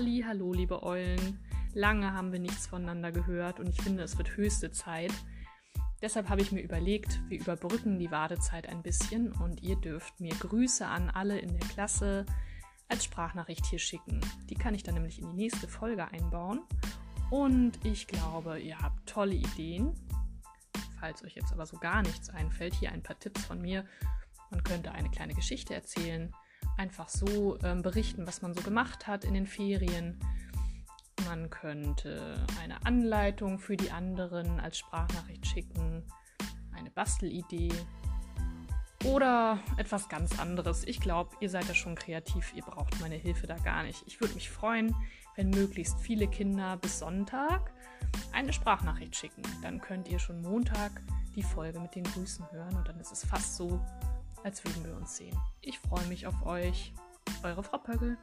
Halli, hallo, liebe Eulen. Lange haben wir nichts voneinander gehört und ich finde, es wird höchste Zeit. Deshalb habe ich mir überlegt, wir überbrücken die Wartezeit ein bisschen und ihr dürft mir Grüße an alle in der Klasse als Sprachnachricht hier schicken. Die kann ich dann nämlich in die nächste Folge einbauen. Und ich glaube, ihr habt tolle Ideen. Falls euch jetzt aber so gar nichts einfällt, hier ein paar Tipps von mir. Man könnte eine kleine Geschichte erzählen, einfach so ähm, berichten, was man so gemacht hat in den Ferien. Man könnte eine Anleitung für die anderen als Sprachnachricht schicken, eine Bastelidee oder etwas ganz anderes. Ich glaube, ihr seid ja schon kreativ, ihr braucht meine Hilfe da gar nicht. Ich würde mich freuen, wenn möglichst viele Kinder bis Sonntag eine Sprachnachricht schicken. Dann könnt ihr schon Montag die Folge mit den Grüßen hören und dann ist es fast so, als würden wir uns sehen. Ich freue mich auf euch. Eure Frau Pögel.